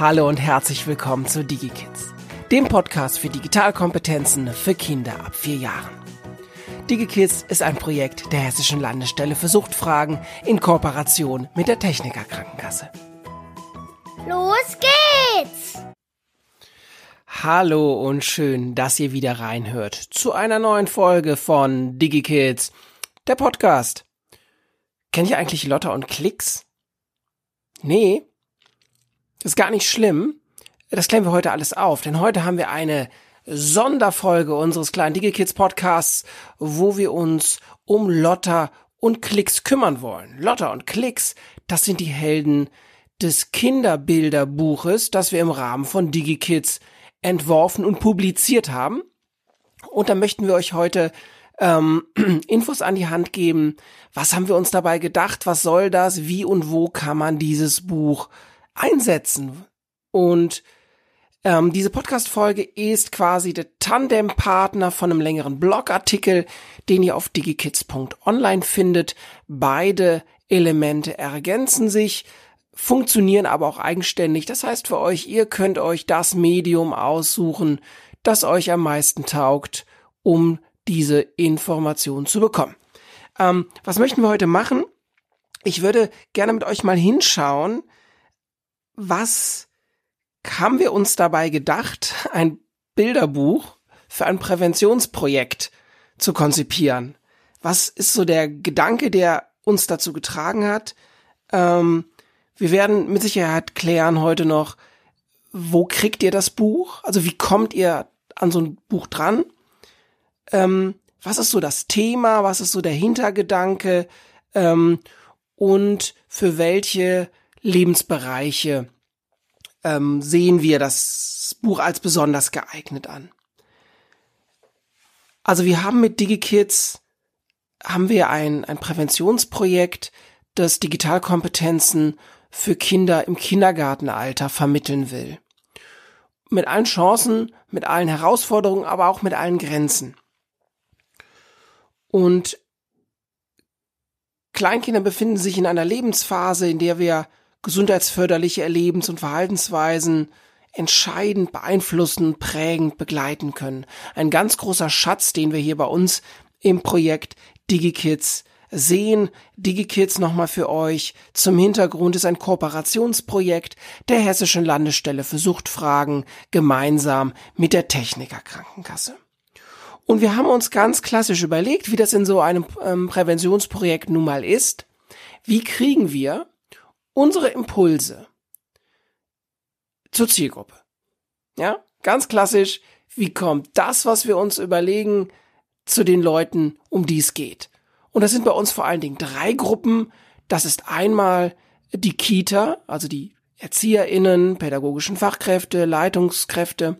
Hallo und herzlich willkommen zu DigiKids, dem Podcast für Digitalkompetenzen für Kinder ab vier Jahren. DigiKids ist ein Projekt der Hessischen Landesstelle für Suchtfragen in Kooperation mit der Techniker Krankenkasse. Los geht's! Hallo und schön, dass ihr wieder reinhört zu einer neuen Folge von DigiKids, der Podcast. Kennt ihr eigentlich Lotta und Klicks? Nee, ist gar nicht schlimm. Das klären wir heute alles auf, denn heute haben wir eine Sonderfolge unseres kleinen DigiKids Podcasts, wo wir uns um Lotta und Klicks kümmern wollen. Lotta und Klicks, das sind die Helden des Kinderbilderbuches, das wir im Rahmen von DigiKids entworfen und publiziert haben. Und da möchten wir euch heute ähm, Infos an die Hand geben. Was haben wir uns dabei gedacht? Was soll das? Wie und wo kann man dieses Buch einsetzen? Und ähm, diese Podcast-Folge ist quasi der Tandem-Partner von einem längeren Blogartikel, den ihr auf digikids.online findet. Beide Elemente ergänzen sich, funktionieren aber auch eigenständig. Das heißt für euch, ihr könnt euch das Medium aussuchen, das euch am meisten taugt, um diese Information zu bekommen. Ähm, was möchten wir heute machen? Ich würde gerne mit euch mal hinschauen, was haben wir uns dabei gedacht, ein Bilderbuch für ein Präventionsprojekt zu konzipieren? Was ist so der Gedanke, der uns dazu getragen hat? Ähm, wir werden mit Sicherheit klären heute noch, wo kriegt ihr das Buch? Also wie kommt ihr an so ein Buch dran? Ähm, was ist so das Thema? Was ist so der Hintergedanke? Ähm, und für welche Lebensbereiche ähm, sehen wir das Buch als besonders geeignet an. Also wir haben mit DigiKids haben wir ein, ein Präventionsprojekt, das Digitalkompetenzen für Kinder im Kindergartenalter vermitteln will. Mit allen Chancen, mit allen Herausforderungen, aber auch mit allen Grenzen. Und Kleinkinder befinden sich in einer Lebensphase, in der wir gesundheitsförderliche Erlebens- und Verhaltensweisen entscheidend beeinflussen, prägend begleiten können. Ein ganz großer Schatz, den wir hier bei uns im Projekt DigiKids sehen. DigiKids nochmal für euch. Zum Hintergrund ist ein Kooperationsprojekt der Hessischen Landesstelle für Suchtfragen gemeinsam mit der Techniker Krankenkasse. Und wir haben uns ganz klassisch überlegt, wie das in so einem ähm, Präventionsprojekt nun mal ist. Wie kriegen wir unsere Impulse zur Zielgruppe. Ja, ganz klassisch, wie kommt das, was wir uns überlegen, zu den Leuten, um die es geht? Und das sind bei uns vor allen Dingen drei Gruppen. Das ist einmal die Kita, also die ErzieherInnen, pädagogischen Fachkräfte, Leitungskräfte.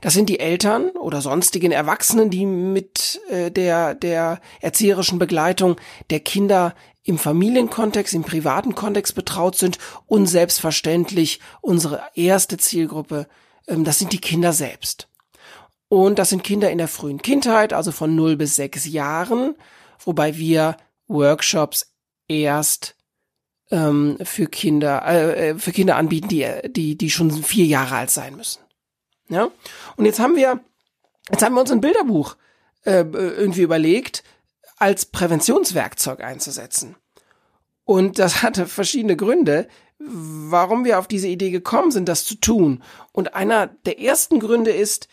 Das sind die Eltern oder sonstigen Erwachsenen, die mit äh, der, der erzieherischen Begleitung der Kinder im Familienkontext, im privaten Kontext betraut sind und selbstverständlich unsere erste Zielgruppe, ähm, das sind die Kinder selbst. Und das sind Kinder in der frühen Kindheit, also von 0 bis 6 Jahren, wobei wir Workshops erst ähm, für Kinder äh, äh, für Kinder anbieten, die die die schon vier Jahre alt sein müssen. Ja. Und jetzt haben wir jetzt haben wir uns ein Bilderbuch äh, irgendwie überlegt, als Präventionswerkzeug einzusetzen. Und das hatte verschiedene Gründe, warum wir auf diese Idee gekommen sind, das zu tun. Und einer der ersten Gründe ist,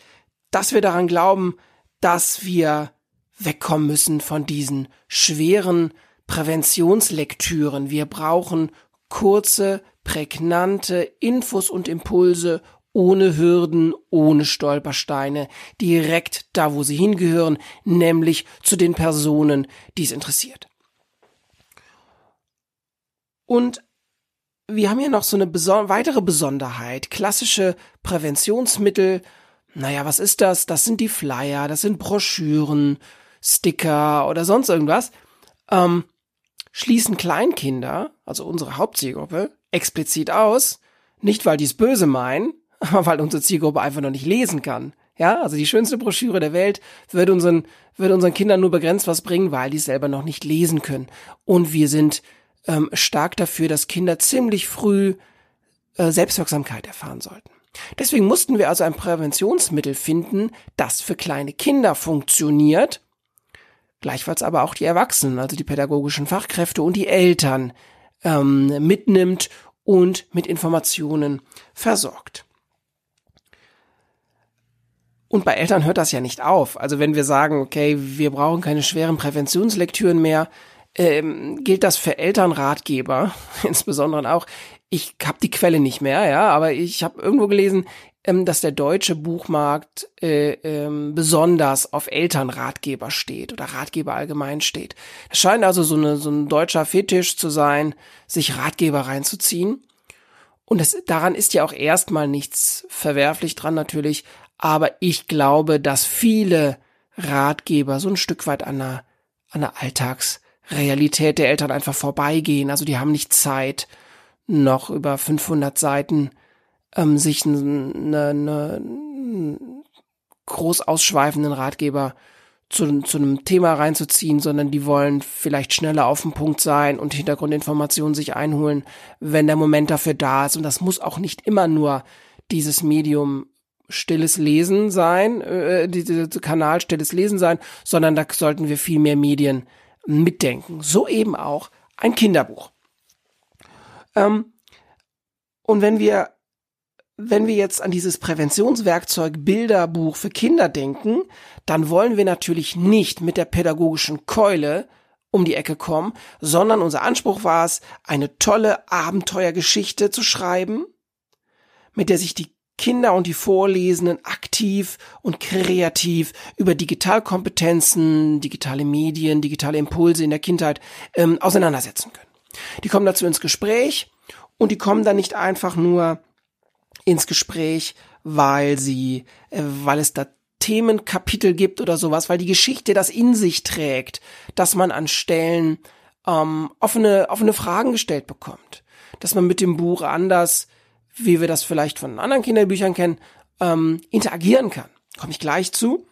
dass wir daran glauben, dass wir wegkommen müssen von diesen schweren Präventionslektüren. Wir brauchen kurze, prägnante Infos und Impulse ohne Hürden, ohne Stolpersteine, direkt da, wo sie hingehören, nämlich zu den Personen, die es interessiert. Und wir haben hier noch so eine beson weitere Besonderheit. Klassische Präventionsmittel. Naja, was ist das? Das sind die Flyer, das sind Broschüren, Sticker oder sonst irgendwas. Ähm, schließen Kleinkinder, also unsere Hauptzielgruppe, explizit aus. Nicht, weil die es böse meinen, weil unsere Zielgruppe einfach noch nicht lesen kann. Ja, also die schönste Broschüre der Welt wird unseren, wird unseren Kindern nur begrenzt was bringen, weil die selber noch nicht lesen können. Und wir sind ähm, stark dafür, dass Kinder ziemlich früh äh, Selbstwirksamkeit erfahren sollten. Deswegen mussten wir also ein Präventionsmittel finden, das für kleine Kinder funktioniert, gleichfalls aber auch die Erwachsenen, also die pädagogischen Fachkräfte und die Eltern ähm, mitnimmt und mit Informationen versorgt. Und bei Eltern hört das ja nicht auf. Also wenn wir sagen, okay, wir brauchen keine schweren Präventionslektüren mehr, ähm, gilt das für Elternratgeber, insbesondere auch. Ich habe die Quelle nicht mehr, ja, aber ich habe irgendwo gelesen, ähm, dass der deutsche Buchmarkt äh, ähm, besonders auf Elternratgeber steht oder Ratgeber allgemein steht. Es scheint also so, eine, so ein deutscher Fetisch zu sein, sich Ratgeber reinzuziehen. Und es, daran ist ja auch erstmal nichts verwerflich dran natürlich, aber ich glaube, dass viele Ratgeber so ein Stück weit an der, an der Alltagsrealität der Eltern einfach vorbeigehen. Also die haben nicht Zeit, noch über 500 Seiten ähm, sich eine, eine, groß ausschweifenden Ratgeber zu, zu einem Thema reinzuziehen, sondern die wollen vielleicht schneller auf den Punkt sein und Hintergrundinformationen sich einholen, wenn der Moment dafür da ist. Und das muss auch nicht immer nur dieses Medium stilles Lesen sein, äh, dieser Kanal stilles Lesen sein, sondern da sollten wir viel mehr Medien mitdenken. So eben auch ein Kinderbuch. Ähm, und wenn wir wenn wir jetzt an dieses Präventionswerkzeug Bilderbuch für Kinder denken, dann wollen wir natürlich nicht mit der pädagogischen Keule um die Ecke kommen, sondern unser Anspruch war es, eine tolle Abenteuergeschichte zu schreiben, mit der sich die Kinder und die Vorlesenden aktiv und kreativ über Digitalkompetenzen, digitale Medien, digitale Impulse in der Kindheit ähm, auseinandersetzen können. Die kommen dazu ins Gespräch und die kommen dann nicht einfach nur ins Gespräch, weil sie, äh, weil es da Themenkapitel gibt oder sowas, weil die Geschichte das in sich trägt, dass man an Stellen ähm, offene, offene Fragen gestellt bekommt. Dass man mit dem Buch anders, wie wir das vielleicht von anderen Kinderbüchern kennen, ähm, interagieren kann. Komme ich gleich zu.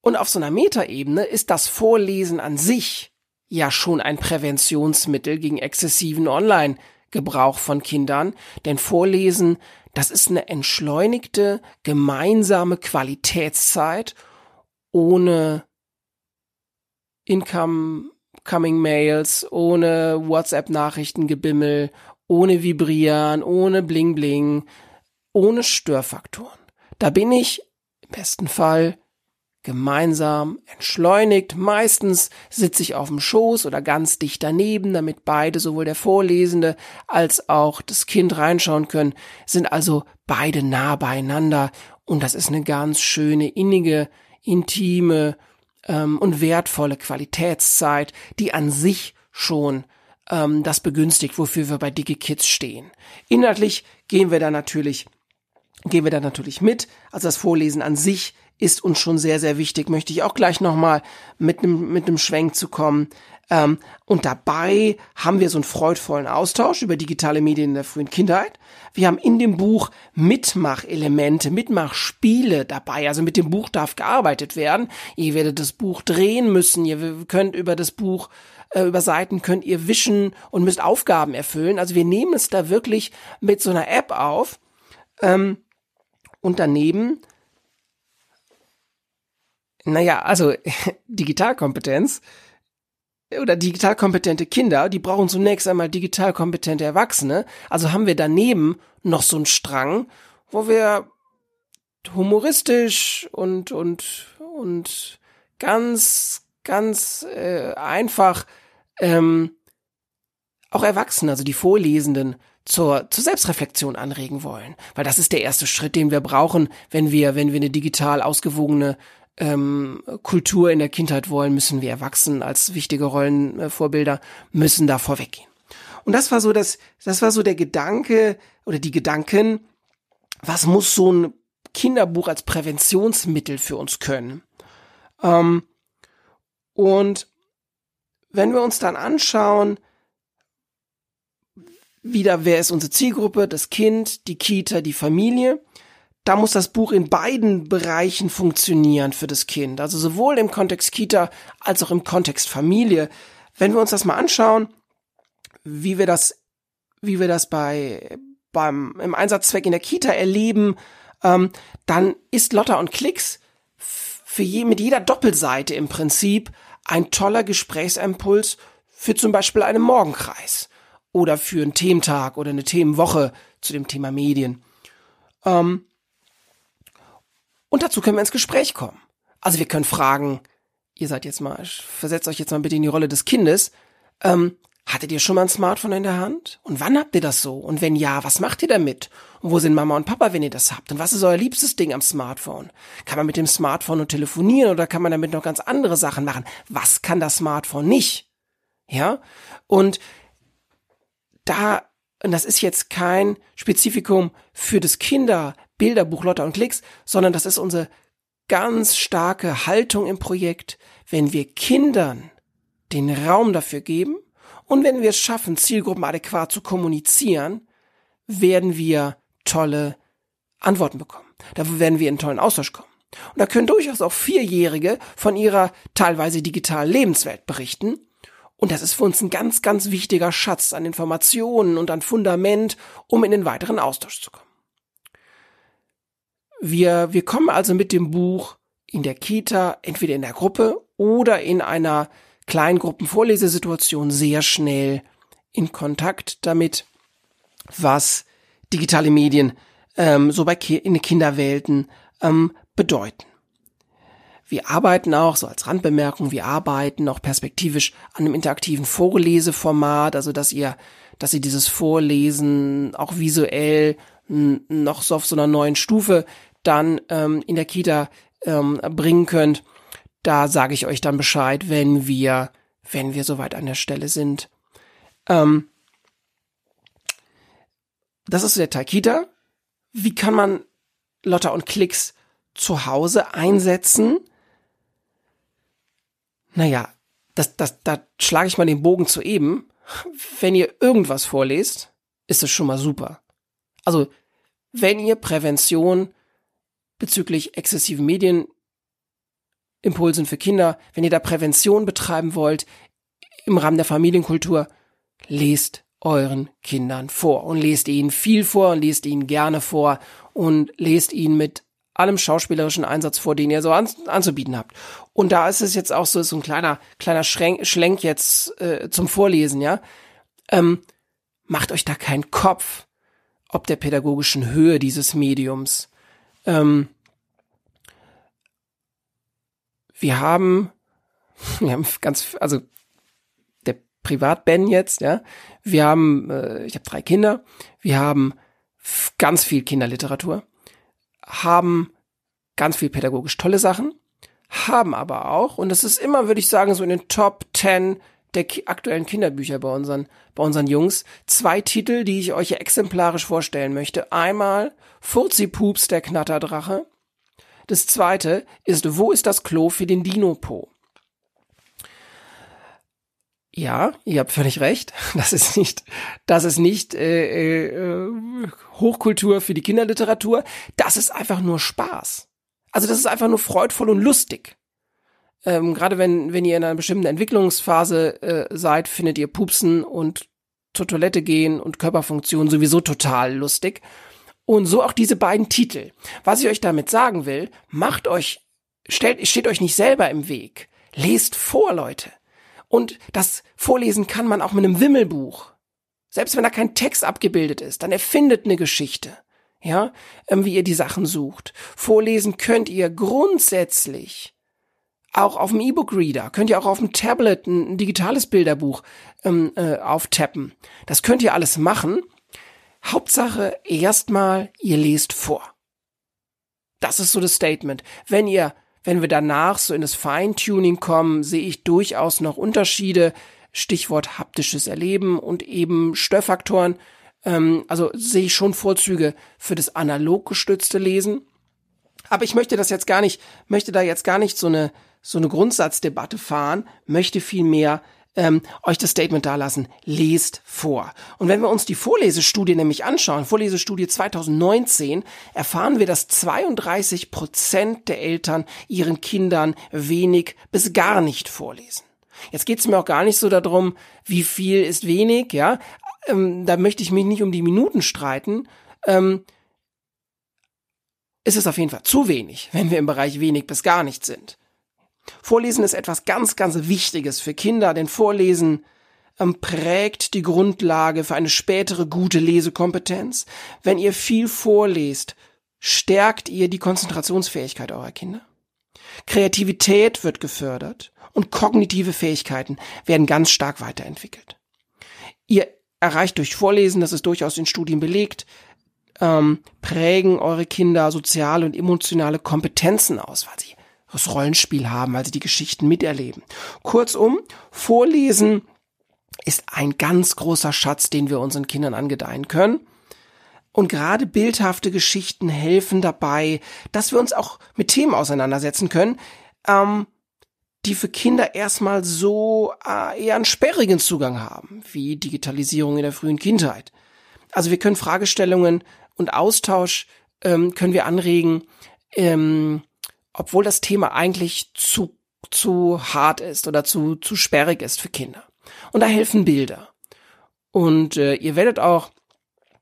Und auf so einer Metaebene ist das Vorlesen an sich ja schon ein Präventionsmittel gegen exzessiven Online- Gebrauch von Kindern, denn Vorlesen, das ist eine entschleunigte, gemeinsame Qualitätszeit ohne Income Coming Mails, ohne WhatsApp-Nachrichtengebimmel, ohne Vibrieren, ohne Bling Bling, ohne Störfaktoren. Da bin ich im besten Fall gemeinsam, entschleunigt. Meistens sitze ich auf dem Schoß oder ganz dicht daneben, damit beide, sowohl der Vorlesende als auch das Kind reinschauen können, sind also beide nah beieinander. Und das ist eine ganz schöne, innige, intime ähm, und wertvolle Qualitätszeit, die an sich schon ähm, das begünstigt, wofür wir bei Dicke Kids stehen. Inhaltlich gehen wir da natürlich gehen wir da natürlich mit. Also das Vorlesen an sich ist uns schon sehr, sehr wichtig, möchte ich auch gleich nochmal mit einem mit einem Schwenk zu kommen. Ähm, und dabei haben wir so einen freudvollen Austausch über digitale Medien in der frühen Kindheit. Wir haben in dem Buch Mitmachelemente, Mitmachspiele dabei. Also mit dem Buch darf gearbeitet werden. Ihr werdet das Buch drehen müssen. Ihr könnt über das Buch äh, über Seiten könnt ihr wischen und müsst Aufgaben erfüllen. Also wir nehmen es da wirklich mit so einer App auf. Ähm, und daneben naja, also Digitalkompetenz oder digital kompetente Kinder, die brauchen zunächst einmal digital kompetente Erwachsene. Also haben wir daneben noch so einen Strang, wo wir humoristisch und und und ganz ganz äh, einfach ähm, auch Erwachsene, also die Vorlesenden zur, zur Selbstreflexion anregen wollen, weil das ist der erste Schritt, den wir brauchen, wenn wir wenn wir eine digital ausgewogene ähm, Kultur in der Kindheit wollen, müssen wir Erwachsenen als wichtige Rollenvorbilder müssen da vorweggehen. Und das war so das, das war so der Gedanke oder die Gedanken, was muss so ein Kinderbuch als Präventionsmittel für uns können? Ähm, und wenn wir uns dann anschauen, wieder, wer ist unsere Zielgruppe? Das Kind, die Kita, die Familie da muss das Buch in beiden Bereichen funktionieren für das Kind. Also sowohl im Kontext Kita als auch im Kontext Familie. Wenn wir uns das mal anschauen, wie wir das wie wir das bei beim im Einsatzzweck in der Kita erleben, ähm, dann ist Lotta und Klicks für je, mit jeder Doppelseite im Prinzip ein toller Gesprächsimpuls für zum Beispiel einen Morgenkreis oder für einen Thementag oder eine Themenwoche zu dem Thema Medien. Ähm, und dazu können wir ins Gespräch kommen. Also wir können fragen, ihr seid jetzt mal, versetzt euch jetzt mal bitte in die Rolle des Kindes. Ähm, hattet ihr schon mal ein Smartphone in der Hand? Und wann habt ihr das so? Und wenn ja, was macht ihr damit? Und wo sind Mama und Papa, wenn ihr das habt? Und was ist euer liebstes Ding am Smartphone? Kann man mit dem Smartphone nur telefonieren oder kann man damit noch ganz andere Sachen machen? Was kann das Smartphone nicht? Ja? Und da, und das ist jetzt kein Spezifikum für das Kinderbilderbuch Lotta und Klicks, sondern das ist unsere ganz starke Haltung im Projekt, wenn wir Kindern den Raum dafür geben und wenn wir es schaffen, Zielgruppen adäquat zu kommunizieren, werden wir tolle Antworten bekommen. Dafür werden wir in einen tollen Austausch kommen. Und da können durchaus auch Vierjährige von ihrer teilweise digitalen Lebenswelt berichten. Und das ist für uns ein ganz, ganz wichtiger Schatz an Informationen und an Fundament, um in den weiteren Austausch zu kommen. Wir, wir kommen also mit dem Buch in der Kita, entweder in der Gruppe oder in einer Kleingruppenvorlesesituation sehr schnell in Kontakt damit, was digitale Medien ähm, so bei Ki in Kinderwelten ähm, bedeuten. Wir arbeiten auch, so als Randbemerkung, wir arbeiten auch perspektivisch an einem interaktiven Vorleseformat, also dass ihr, dass ihr dieses Vorlesen auch visuell noch so auf so einer neuen Stufe dann ähm, in der Kita ähm, bringen könnt. Da sage ich euch dann Bescheid, wenn wir, wenn wir soweit an der Stelle sind. Ähm, das ist der Teil Kita. Wie kann man Lotta und Klicks zu Hause einsetzen? Naja, das, das, da schlage ich mal den Bogen zu eben. Wenn ihr irgendwas vorlest, ist es schon mal super. Also, wenn ihr Prävention bezüglich exzessiven Medienimpulsen für Kinder, wenn ihr da Prävention betreiben wollt im Rahmen der Familienkultur, lest euren Kindern vor und lest ihnen viel vor und lest ihnen gerne vor und lest ihnen mit allem schauspielerischen Einsatz vor, den ihr so an, anzubieten habt. Und da ist es jetzt auch so, so ein kleiner, kleiner Schrenk, Schlenk jetzt äh, zum Vorlesen, ja. Ähm, macht euch da keinen Kopf, ob der pädagogischen Höhe dieses Mediums ähm, wir haben, wir haben ganz, also der Privat-Ben jetzt, ja, wir haben, äh, ich habe drei Kinder, wir haben ganz viel Kinderliteratur, haben ganz viel pädagogisch tolle Sachen, haben aber auch, und das ist immer, würde ich sagen, so in den Top 10 der ki aktuellen Kinderbücher bei unseren, bei unseren Jungs. Zwei Titel, die ich euch exemplarisch vorstellen möchte. Einmal Furzi-Pups, der Knatterdrache. Das zweite ist Wo ist das Klo für den Dino-Po? Ja, ihr habt völlig recht. Das ist nicht, das ist nicht äh, äh, Hochkultur für die Kinderliteratur. Das ist einfach nur Spaß. Also das ist einfach nur freudvoll und lustig. Ähm, Gerade wenn, wenn ihr in einer bestimmten Entwicklungsphase äh, seid, findet ihr Pupsen und zur Toilette gehen und Körperfunktion sowieso total lustig. Und so auch diese beiden Titel. Was ich euch damit sagen will, macht euch, stellt, steht euch nicht selber im Weg. Lest vor, Leute. Und das Vorlesen kann man auch mit einem Wimmelbuch. Selbst wenn da kein Text abgebildet ist, dann erfindet eine Geschichte. Ja, ähm, wie ihr die Sachen sucht. Vorlesen könnt ihr grundsätzlich auch auf dem E-Book-Reader, könnt ihr auch auf dem Tablet ein, ein digitales Bilderbuch ähm, äh, auftappen. Das könnt ihr alles machen. Hauptsache erstmal, ihr lest vor. Das ist so das Statement. Wenn ihr, wenn wir danach so in das Feintuning kommen, sehe ich durchaus noch Unterschiede. Stichwort haptisches Erleben und eben Störfaktoren. Ähm, also sehe ich schon Vorzüge für das analog gestützte Lesen. Aber ich möchte das jetzt gar nicht, möchte da jetzt gar nicht so eine so eine Grundsatzdebatte fahren, möchte vielmehr ähm, euch das Statement dalassen, lest vor. Und wenn wir uns die Vorlesestudie nämlich anschauen, Vorlesestudie 2019, erfahren wir, dass 32 Prozent der Eltern ihren Kindern wenig bis gar nicht vorlesen. Jetzt geht es mir auch gar nicht so darum, wie viel ist wenig, ja. ähm, da möchte ich mich nicht um die Minuten streiten, ähm, ist es auf jeden Fall zu wenig, wenn wir im Bereich wenig bis gar nicht sind. Vorlesen ist etwas ganz, ganz Wichtiges für Kinder, denn Vorlesen ähm, prägt die Grundlage für eine spätere gute Lesekompetenz. Wenn ihr viel vorlest, stärkt ihr die Konzentrationsfähigkeit eurer Kinder. Kreativität wird gefördert und kognitive Fähigkeiten werden ganz stark weiterentwickelt. Ihr erreicht durch Vorlesen, das ist durchaus in Studien belegt, ähm, prägen eure Kinder soziale und emotionale Kompetenzen aus, weil sie das Rollenspiel haben, weil sie die Geschichten miterleben. Kurzum, Vorlesen ist ein ganz großer Schatz, den wir unseren Kindern angedeihen können. Und gerade bildhafte Geschichten helfen dabei, dass wir uns auch mit Themen auseinandersetzen können, ähm, die für Kinder erstmal so äh, eher einen sperrigen Zugang haben, wie Digitalisierung in der frühen Kindheit. Also wir können Fragestellungen und Austausch ähm, können wir anregen, ähm, obwohl das Thema eigentlich zu, zu hart ist oder zu, zu sperrig ist für Kinder. Und da helfen Bilder. Und äh, ihr werdet auch,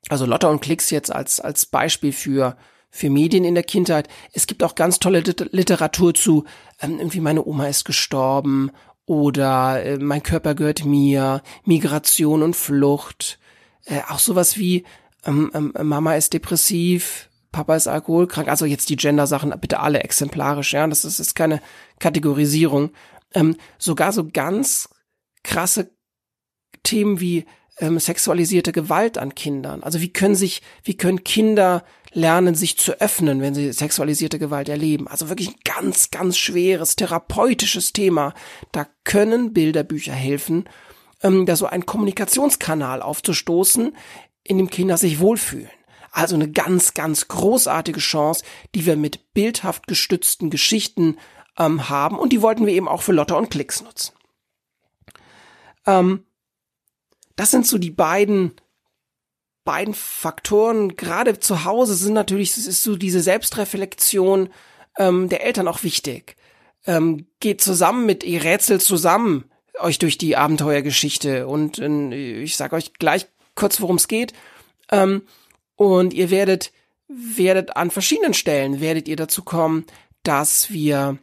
also Lotta und Klicks jetzt als, als Beispiel für, für Medien in der Kindheit. Es gibt auch ganz tolle Literatur zu, ähm, irgendwie meine Oma ist gestorben oder äh, mein Körper gehört mir, Migration und Flucht. Äh, auch sowas wie ähm, ähm, Mama ist depressiv, Papa ist alkoholkrank. Also jetzt die Gender-Sachen bitte alle exemplarisch, ja. Das ist, ist keine Kategorisierung. Ähm, sogar so ganz krasse Themen wie ähm, sexualisierte Gewalt an Kindern. Also wie können sich, wie können Kinder lernen, sich zu öffnen, wenn sie sexualisierte Gewalt erleben? Also wirklich ein ganz, ganz schweres therapeutisches Thema. Da können Bilderbücher helfen, ähm, da so einen Kommunikationskanal aufzustoßen, in dem Kinder sich wohlfühlen. Also eine ganz, ganz großartige Chance, die wir mit bildhaft gestützten Geschichten ähm, haben und die wollten wir eben auch für Lotta und Klicks nutzen. Ähm, das sind so die beiden beiden Faktoren. Gerade zu Hause sind natürlich, ist so diese Selbstreflexion ähm, der Eltern auch wichtig. Ähm, geht zusammen mit ihr Rätsel zusammen euch durch die Abenteuergeschichte und äh, ich sage euch gleich kurz, worum es geht. Ähm, und ihr werdet, werdet an verschiedenen Stellen, werdet ihr dazu kommen, dass wir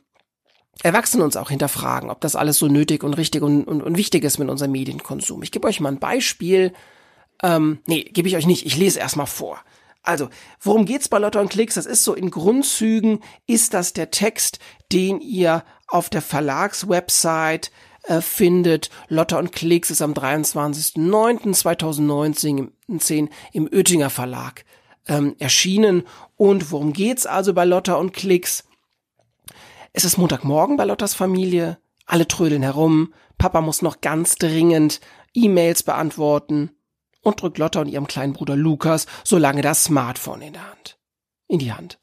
Erwachsene uns auch hinterfragen, ob das alles so nötig und richtig und, und, und wichtig ist mit unserem Medienkonsum. Ich gebe euch mal ein Beispiel. Ähm, nee, gebe ich euch nicht. Ich lese erstmal vor. Also, worum geht's bei Lotte und Klicks? Das ist so in Grundzügen, ist das der Text, den ihr auf der Verlagswebsite äh, findet. Lotta und Klicks ist am 23.09.2019 im Oettinger Verlag ähm, erschienen. Und worum geht's also bei Lotta und Klicks? Es ist Montagmorgen bei Lottas Familie. Alle trödeln herum. Papa muss noch ganz dringend E-Mails beantworten und drückt Lotta und ihrem kleinen Bruder Lukas so lange das Smartphone in der Hand. In die Hand.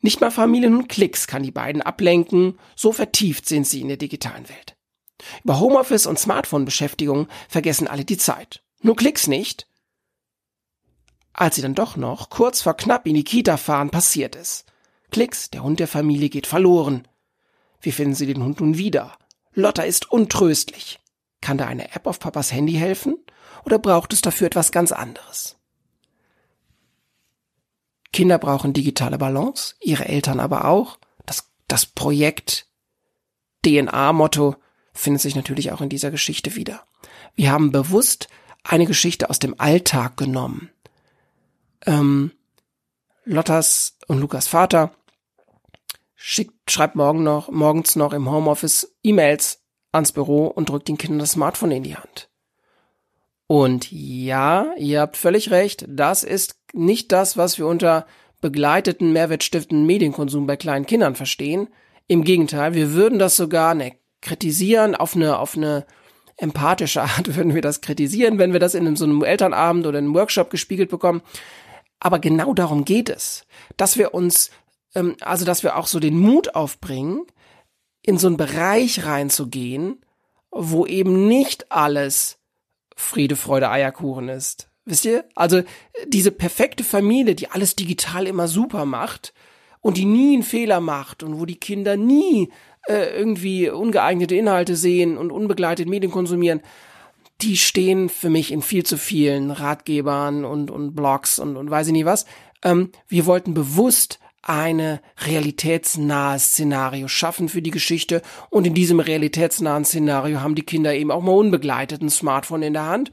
Nicht mal Familien und Klicks kann die beiden ablenken, so vertieft sind sie in der digitalen Welt. Über Homeoffice und Smartphone-Beschäftigung vergessen alle die Zeit. Nur Klicks nicht. Als sie dann doch noch kurz vor knapp in die Kita fahren, passiert es. Klicks, der Hund der Familie, geht verloren. Wie finden sie den Hund nun wieder? Lotta ist untröstlich. Kann da eine App auf Papas Handy helfen? Oder braucht es dafür etwas ganz anderes? Kinder brauchen digitale Balance, ihre Eltern aber auch. Das, das Projekt DNA-Motto findet sich natürlich auch in dieser Geschichte wieder. Wir haben bewusst eine Geschichte aus dem Alltag genommen. Ähm, Lottas und Lukas Vater schickt, schreibt morgen noch, morgens noch im Homeoffice E-Mails ans Büro und drückt den Kindern das Smartphone in die Hand. Und ja, ihr habt völlig recht, das ist nicht das, was wir unter begleiteten, mehrwertstiftenden Medienkonsum bei kleinen Kindern verstehen. Im Gegenteil, wir würden das sogar, ne, kritisieren auf eine, auf eine empathische Art würden wir das kritisieren, wenn wir das in so einem Elternabend oder einem Workshop gespiegelt bekommen. Aber genau darum geht es, dass wir uns, ähm, also dass wir auch so den Mut aufbringen, in so einen Bereich reinzugehen, wo eben nicht alles Friede, Freude, Eierkuchen ist. Wisst ihr? Also diese perfekte Familie, die alles digital immer super macht und die nie einen Fehler macht und wo die Kinder nie äh, irgendwie ungeeignete Inhalte sehen und unbegleitet Medien konsumieren, die stehen für mich in viel zu vielen Ratgebern und, und Blogs und, und weiß ich nie was. Ähm, wir wollten bewusst eine realitätsnahe Szenario schaffen für die Geschichte und in diesem realitätsnahen Szenario haben die Kinder eben auch mal unbegleitet ein Smartphone in der Hand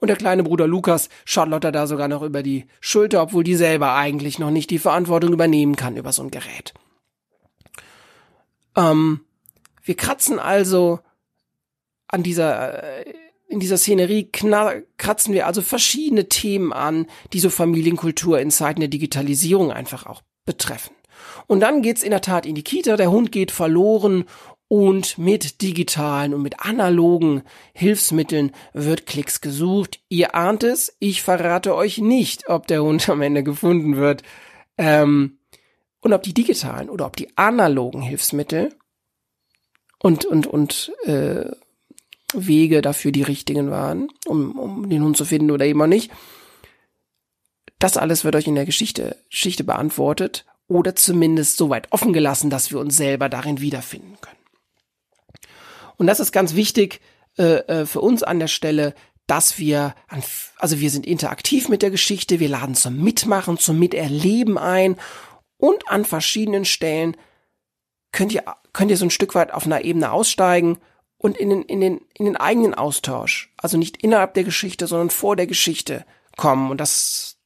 und der kleine Bruder Lukas schaut Lotta da sogar noch über die Schulter, obwohl die selber eigentlich noch nicht die Verantwortung übernehmen kann über so ein Gerät. Ähm, wir kratzen also an dieser, äh, in dieser Szenerie kratzen wir also verschiedene Themen an, die so Familienkultur in Zeiten der Digitalisierung einfach auch betreffen. Und dann geht's in der Tat in die Kita, der Hund geht verloren und mit digitalen und mit analogen Hilfsmitteln wird Klicks gesucht. Ihr ahnt es, ich verrate euch nicht, ob der Hund am Ende gefunden wird. Ähm, und ob die digitalen oder ob die analogen Hilfsmittel und, und, und äh, Wege dafür die richtigen waren, um, um den Hund zu finden oder eben auch nicht. Das alles wird euch in der Geschichte, Geschichte beantwortet oder zumindest so weit offen gelassen, dass wir uns selber darin wiederfinden können. Und das ist ganz wichtig äh, äh, für uns an der Stelle, dass wir, an, also wir sind interaktiv mit der Geschichte, wir laden zum Mitmachen, zum Miterleben ein und an verschiedenen Stellen könnt ihr, könnt ihr so ein Stück weit auf einer Ebene aussteigen und in den, in den, in den eigenen Austausch, also nicht innerhalb der Geschichte, sondern vor der Geschichte kommen. Und das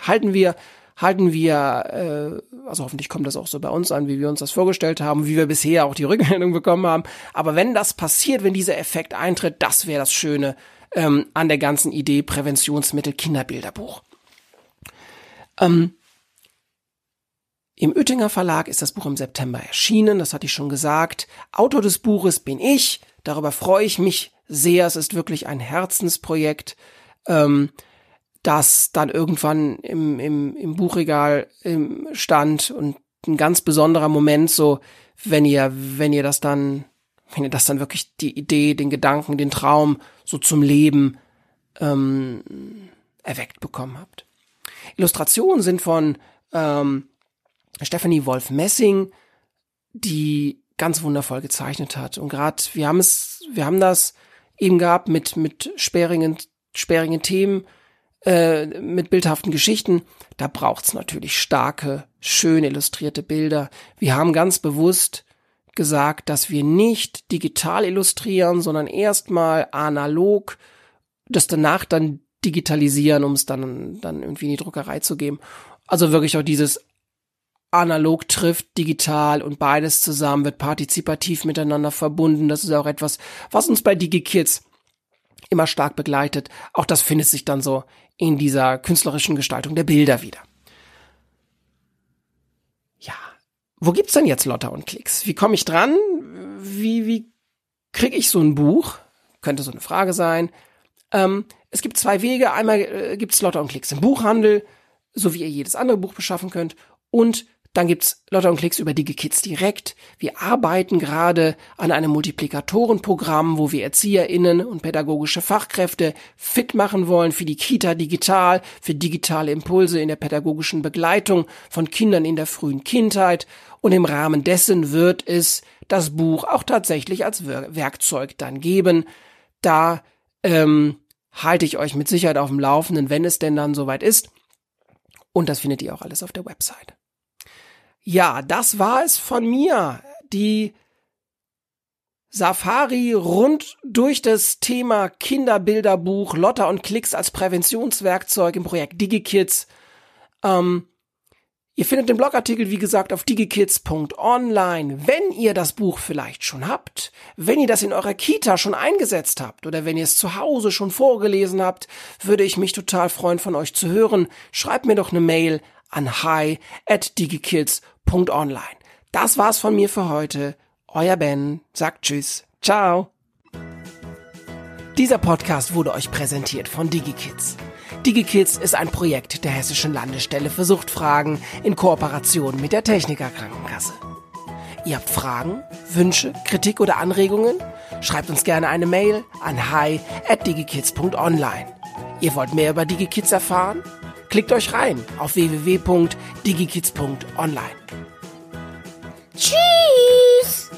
halten wir halten wir, äh, also hoffentlich kommt das auch so bei uns an, wie wir uns das vorgestellt haben, wie wir bisher auch die Rückmeldung bekommen haben. Aber wenn das passiert, wenn dieser Effekt eintritt, das wäre das Schöne ähm, an der ganzen Idee Präventionsmittel Kinderbilderbuch. Ähm, Im Oettinger Verlag ist das Buch im September erschienen, das hatte ich schon gesagt. Autor des Buches bin ich, darüber freue ich mich sehr, es ist wirklich ein Herzensprojekt. Ähm, das dann irgendwann im, im, im Buchregal im stand und ein ganz besonderer Moment, so wenn ihr, wenn ihr das dann, wenn ihr das dann wirklich die Idee, den Gedanken, den Traum so zum Leben ähm, erweckt bekommen habt. Illustrationen sind von ähm, Stephanie Wolf Messing, die ganz wundervoll gezeichnet hat. Und gerade, wir haben es, wir haben das eben gehabt mit, mit sperrigen, sperrigen Themen, äh, mit bildhaften Geschichten, da braucht's natürlich starke, schön illustrierte Bilder. Wir haben ganz bewusst gesagt, dass wir nicht digital illustrieren, sondern erstmal analog, das danach dann digitalisieren, um es dann, dann irgendwie in die Druckerei zu geben. Also wirklich auch dieses analog trifft digital und beides zusammen wird partizipativ miteinander verbunden. Das ist auch etwas, was uns bei DigiKids immer stark begleitet. Auch das findet sich dann so in dieser künstlerischen Gestaltung der Bilder wieder. Ja, wo gibt's denn jetzt Lotter und Klicks? Wie komme ich dran? Wie, wie kriege ich so ein Buch? Könnte so eine Frage sein. Ähm, es gibt zwei Wege. Einmal äh, gibt's Lotter und Klicks im Buchhandel, so wie ihr jedes andere Buch beschaffen könnt. Und dann gibt's Lotta und Klicks über DigiKids direkt. Wir arbeiten gerade an einem Multiplikatorenprogramm, wo wir ErzieherInnen und pädagogische Fachkräfte fit machen wollen für die Kita digital, für digitale Impulse in der pädagogischen Begleitung von Kindern in der frühen Kindheit. Und im Rahmen dessen wird es das Buch auch tatsächlich als Werkzeug dann geben. Da ähm, halte ich euch mit Sicherheit auf dem Laufenden, wenn es denn dann soweit ist. Und das findet ihr auch alles auf der Website. Ja, das war es von mir. Die Safari rund durch das Thema Kinderbilderbuch Lotta und Klicks als Präventionswerkzeug im Projekt DigiKids. Ähm, ihr findet den Blogartikel, wie gesagt, auf digikids.online. Wenn ihr das Buch vielleicht schon habt, wenn ihr das in eurer Kita schon eingesetzt habt oder wenn ihr es zu Hause schon vorgelesen habt, würde ich mich total freuen, von euch zu hören. Schreibt mir doch eine Mail an hi at digikids.online Online. Das war's von mir für heute. Euer Ben sagt Tschüss. Ciao. Dieser Podcast wurde euch präsentiert von DigiKids. DigiKids ist ein Projekt der Hessischen Landesstelle für Suchtfragen in Kooperation mit der Techniker Krankenkasse. Ihr habt Fragen, Wünsche, Kritik oder Anregungen? Schreibt uns gerne eine Mail an hi at digikids.online. Ihr wollt mehr über DigiKids erfahren? Klickt euch rein auf www.digikids.online. Cheese!